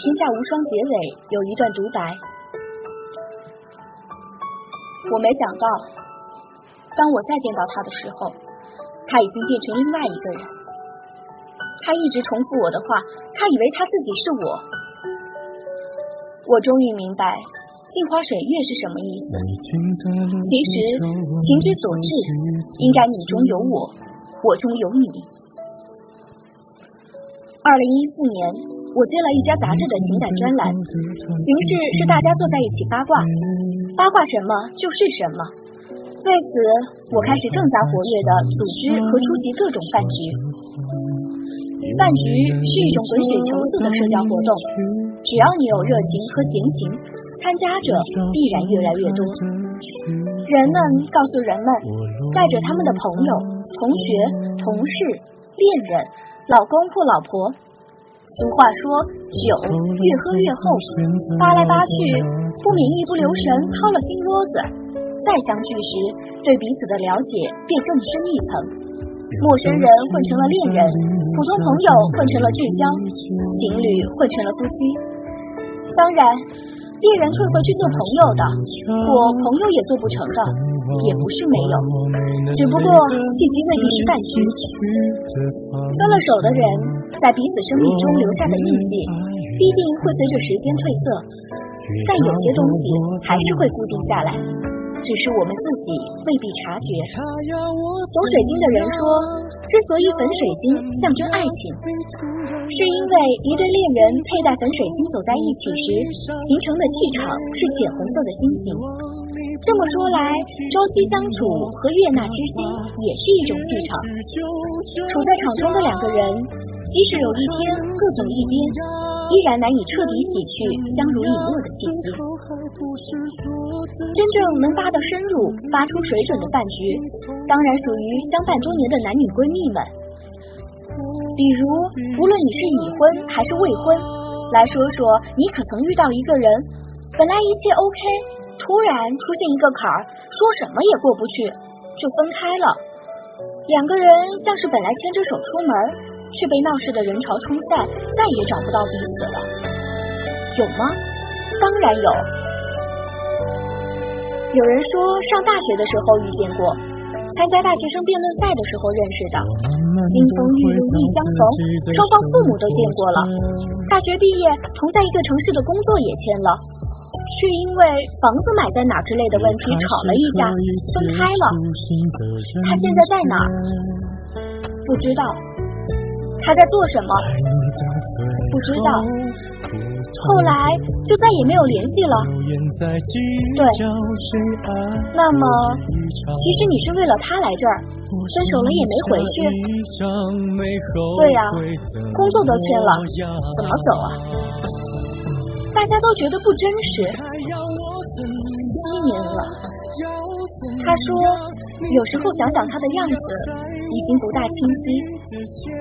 天下无双》结尾有一段独白，我没想到，当我再见到他的时候，他已经变成另外一个人。他一直重复我的话，他以为他自己是我。我终于明白“镜花水月”是什么意思。其实情之所至，应该你中有我，我中有你。二零一四年。我接了一家杂志的情感专栏，形式是大家坐在一起八卦，八卦什么就是什么。为此，我开始更加活跃的组织和出席各种饭局。饭局是一种滚雪球似的社交活动，只要你有热情和闲情，参加者必然越来越多。人们告诉人们，带着他们的朋友、同学、同事、恋人、老公或老婆。俗话说，酒越喝越厚，扒来扒去，不免一不留神掏了心窝子。再相聚时，对彼此的了解便更深一层。陌生人混成了恋人，普通朋友混成了至交，情侣混成了夫妻。当然，恋人退回去做朋友的，或朋友也做不成的，也不是没有。只不过契机未必是饭局。分了手的人。在彼此生命中留下的印记，必定会随着时间褪色，但有些东西还是会固定下来，只是我们自己未必察觉。懂水晶的人说，之所以粉水晶象征爱情，是因为一对恋人佩戴粉水晶走在一起时形成的气场是浅红色的星星。这么说来，朝夕相处和悦纳之心也是一种气场。处在场中的两个人，即使有一天各走一边，依然难以彻底洗去相濡以沫的气息。真正能扒得深入、发出水准的饭局，当然属于相伴多年的男女闺蜜们。比如，无论你是已婚还是未婚，来说说你可曾遇到一个人，本来一切 OK。突然出现一个坎儿，说什么也过不去，就分开了。两个人像是本来牵着手出门，却被闹市的人潮冲散，再也找不到彼此了。有吗？当然有。有人说上大学的时候遇见过，参加大学生辩论赛的时候认识的，金风玉露一相逢，双方父母都见过了。大学毕业同在一个城市的工作也签了。却因为房子买在哪之类的问题吵了一架，分开了。他现在在哪儿？不知道。他在做什么？不知道。后来就再也没有联系了。对。那么，其实你是为了他来这儿，分手了也没回去。对呀，工作都签了，怎么走啊？大家都觉得不真实。七年了，他说，有时候想想他的样子，已经不大清晰。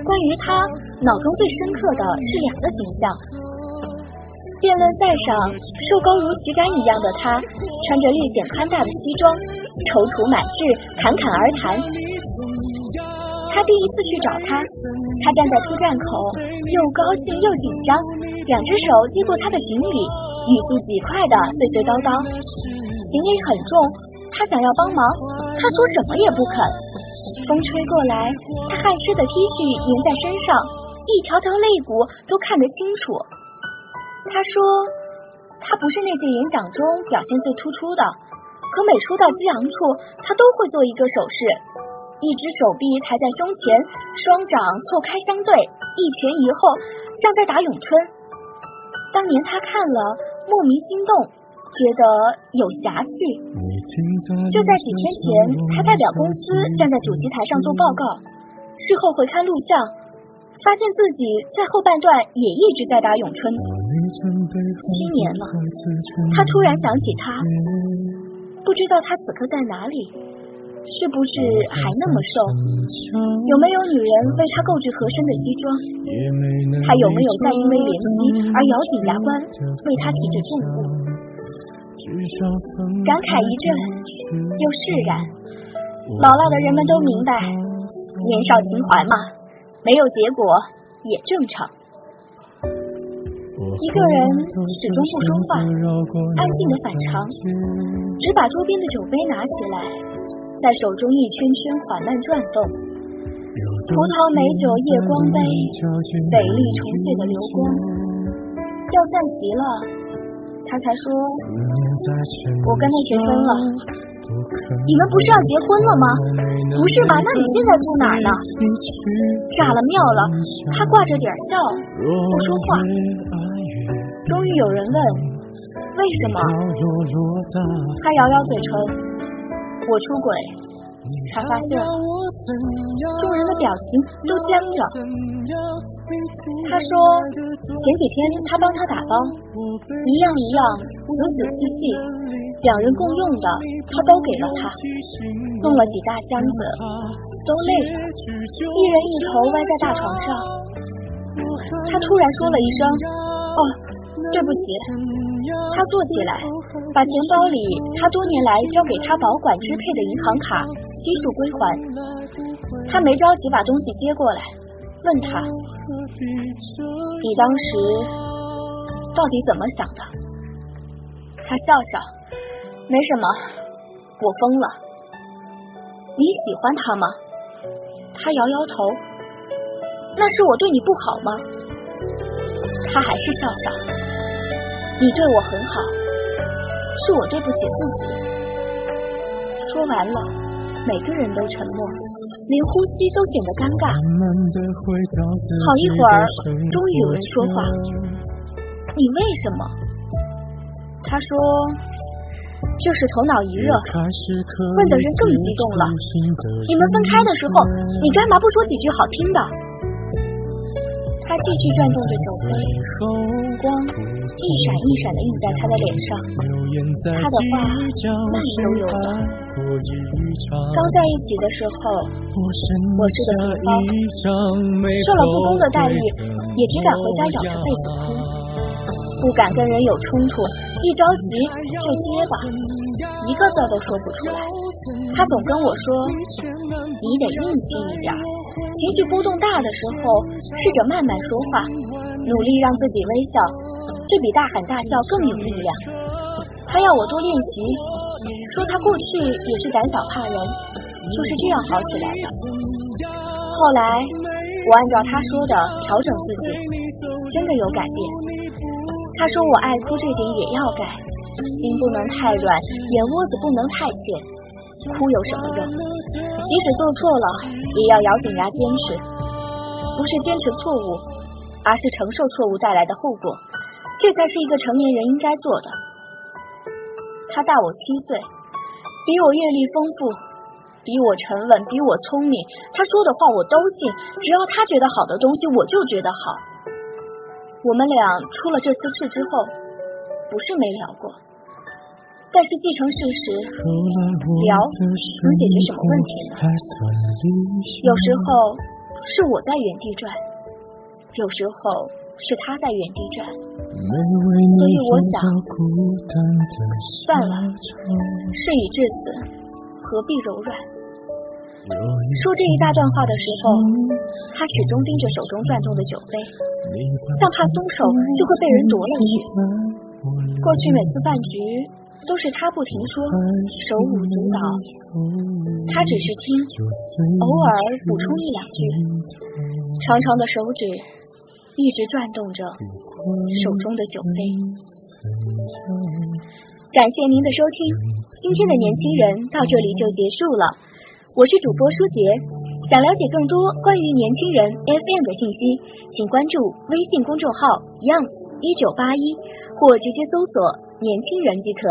关于他，脑中最深刻的是两个形象：辩论赛上瘦高如旗杆一样的他，穿着略显宽大的西装，踌躇满志，侃侃而谈。他第一次去找他，他站在出站口，又高兴又紧张。两只手接过他的行李，语速极快的碎碎叨叨。行李很重，他想要帮忙，他说什么也不肯。风吹过来，他汗湿的 T 恤粘在身上，一条条肋骨都看得清楚。他说，他不是那届演讲中表现最突出的，可每说到激昂处，他都会做一个手势，一只手臂抬在胸前，双掌错开相对，一前一后，像在打咏春。当年他看了莫名心动，觉得有侠气。就在几天前，他代表公司站在主席台上做报告，事后回看录像，发现自己在后半段也一直在打咏春。七年了，他突然想起他，不知道他此刻在哪里。是不是还那么瘦？有没有女人为他购置合身的西装？他有没有再因为怜惜而咬紧牙关为他提着重物？感慨一阵，又释然。老辣的人们都明白，年少情怀嘛，没有结果也正常。一个人始终不说话，安静的反常，只把桌边的酒杯拿起来。在手中一圈圈缓慢转动，葡萄美酒夜光杯，美丽纯粹的流光。要散席了，他才说：“我跟那谁分了。”你们不是要结婚了吗？不是吧？那你现在住哪儿呢？炸了庙了！他挂着点笑，不说话。终于有人问：“为什么？”他咬咬嘴唇。我出轨，他发现了众人的表情都僵着。他说：“前几天他帮他打包，一样一样，仔仔细细，两人共用的，他都给了他。弄了几大箱子，都累了，一人一头歪在大床上。他突然说了一声：‘哦，对不起。’他坐起来。”把钱包里他多年来交给他保管支配的银行卡悉数归还。他没着急把东西接过来，问他：“你当时到底怎么想的？”他笑笑：“没什么，我疯了。”你喜欢他吗？他摇摇头：“那是我对你不好吗？”他还是笑笑：“你对我很好。”是我对不起自己。说完了，每个人都沉默，连呼吸都显得尴尬。好一会儿，终于有人说话：“你为什么？”他说：“就是头脑一热。”问的人更激动了：“你们分开的时候，你干嘛不说几句好听的？”他继续转动着酒杯，光一闪一闪的映在他的脸上。他的话慢悠悠的。刚在一起的时候，我是个皮包，受了不公的待遇，也只敢回家咬着被子哭，不敢跟人有冲突，一着急就结巴，一个字都说不出来。他总跟我说：“你得硬气一点，情绪波动大的时候，试着慢慢说话，努力让自己微笑，这比大喊大叫更有力量。”他要我多练习，说他过去也是胆小怕人，就是这样好起来的。后来我按照他说的调整自己，真的有改变。他说我爱哭这点也要改，心不能太软，眼窝子不能太浅，哭有什么用？即使做错了，也要咬紧牙坚持。不是坚持错误，而是承受错误带来的后果，这才是一个成年人应该做的。他大我七岁，比我阅历丰富，比我沉稳，比我聪明。他说的话我都信，只要他觉得好的东西，我就觉得好。我们俩出了这次事之后，不是没聊过，但是既成事实，聊能解决什么问题呢？有时候是我在原地转，有时候是他在原地转。所以我想，算了，事已至此，何必柔软？说这一大段话的时候，他始终盯着手中转动的酒杯，像怕松手就会被人夺了去。过去每次饭局都是他不停说，手舞足蹈，他只是听，偶尔补充一两句，长长的手指。一直转动着手中的酒杯。感谢您的收听，今天的年轻人到这里就结束了。我是主播舒杰，想了解更多关于年轻人 FM 的信息，请关注微信公众号 youngs 一九八一，或直接搜索年轻人即可。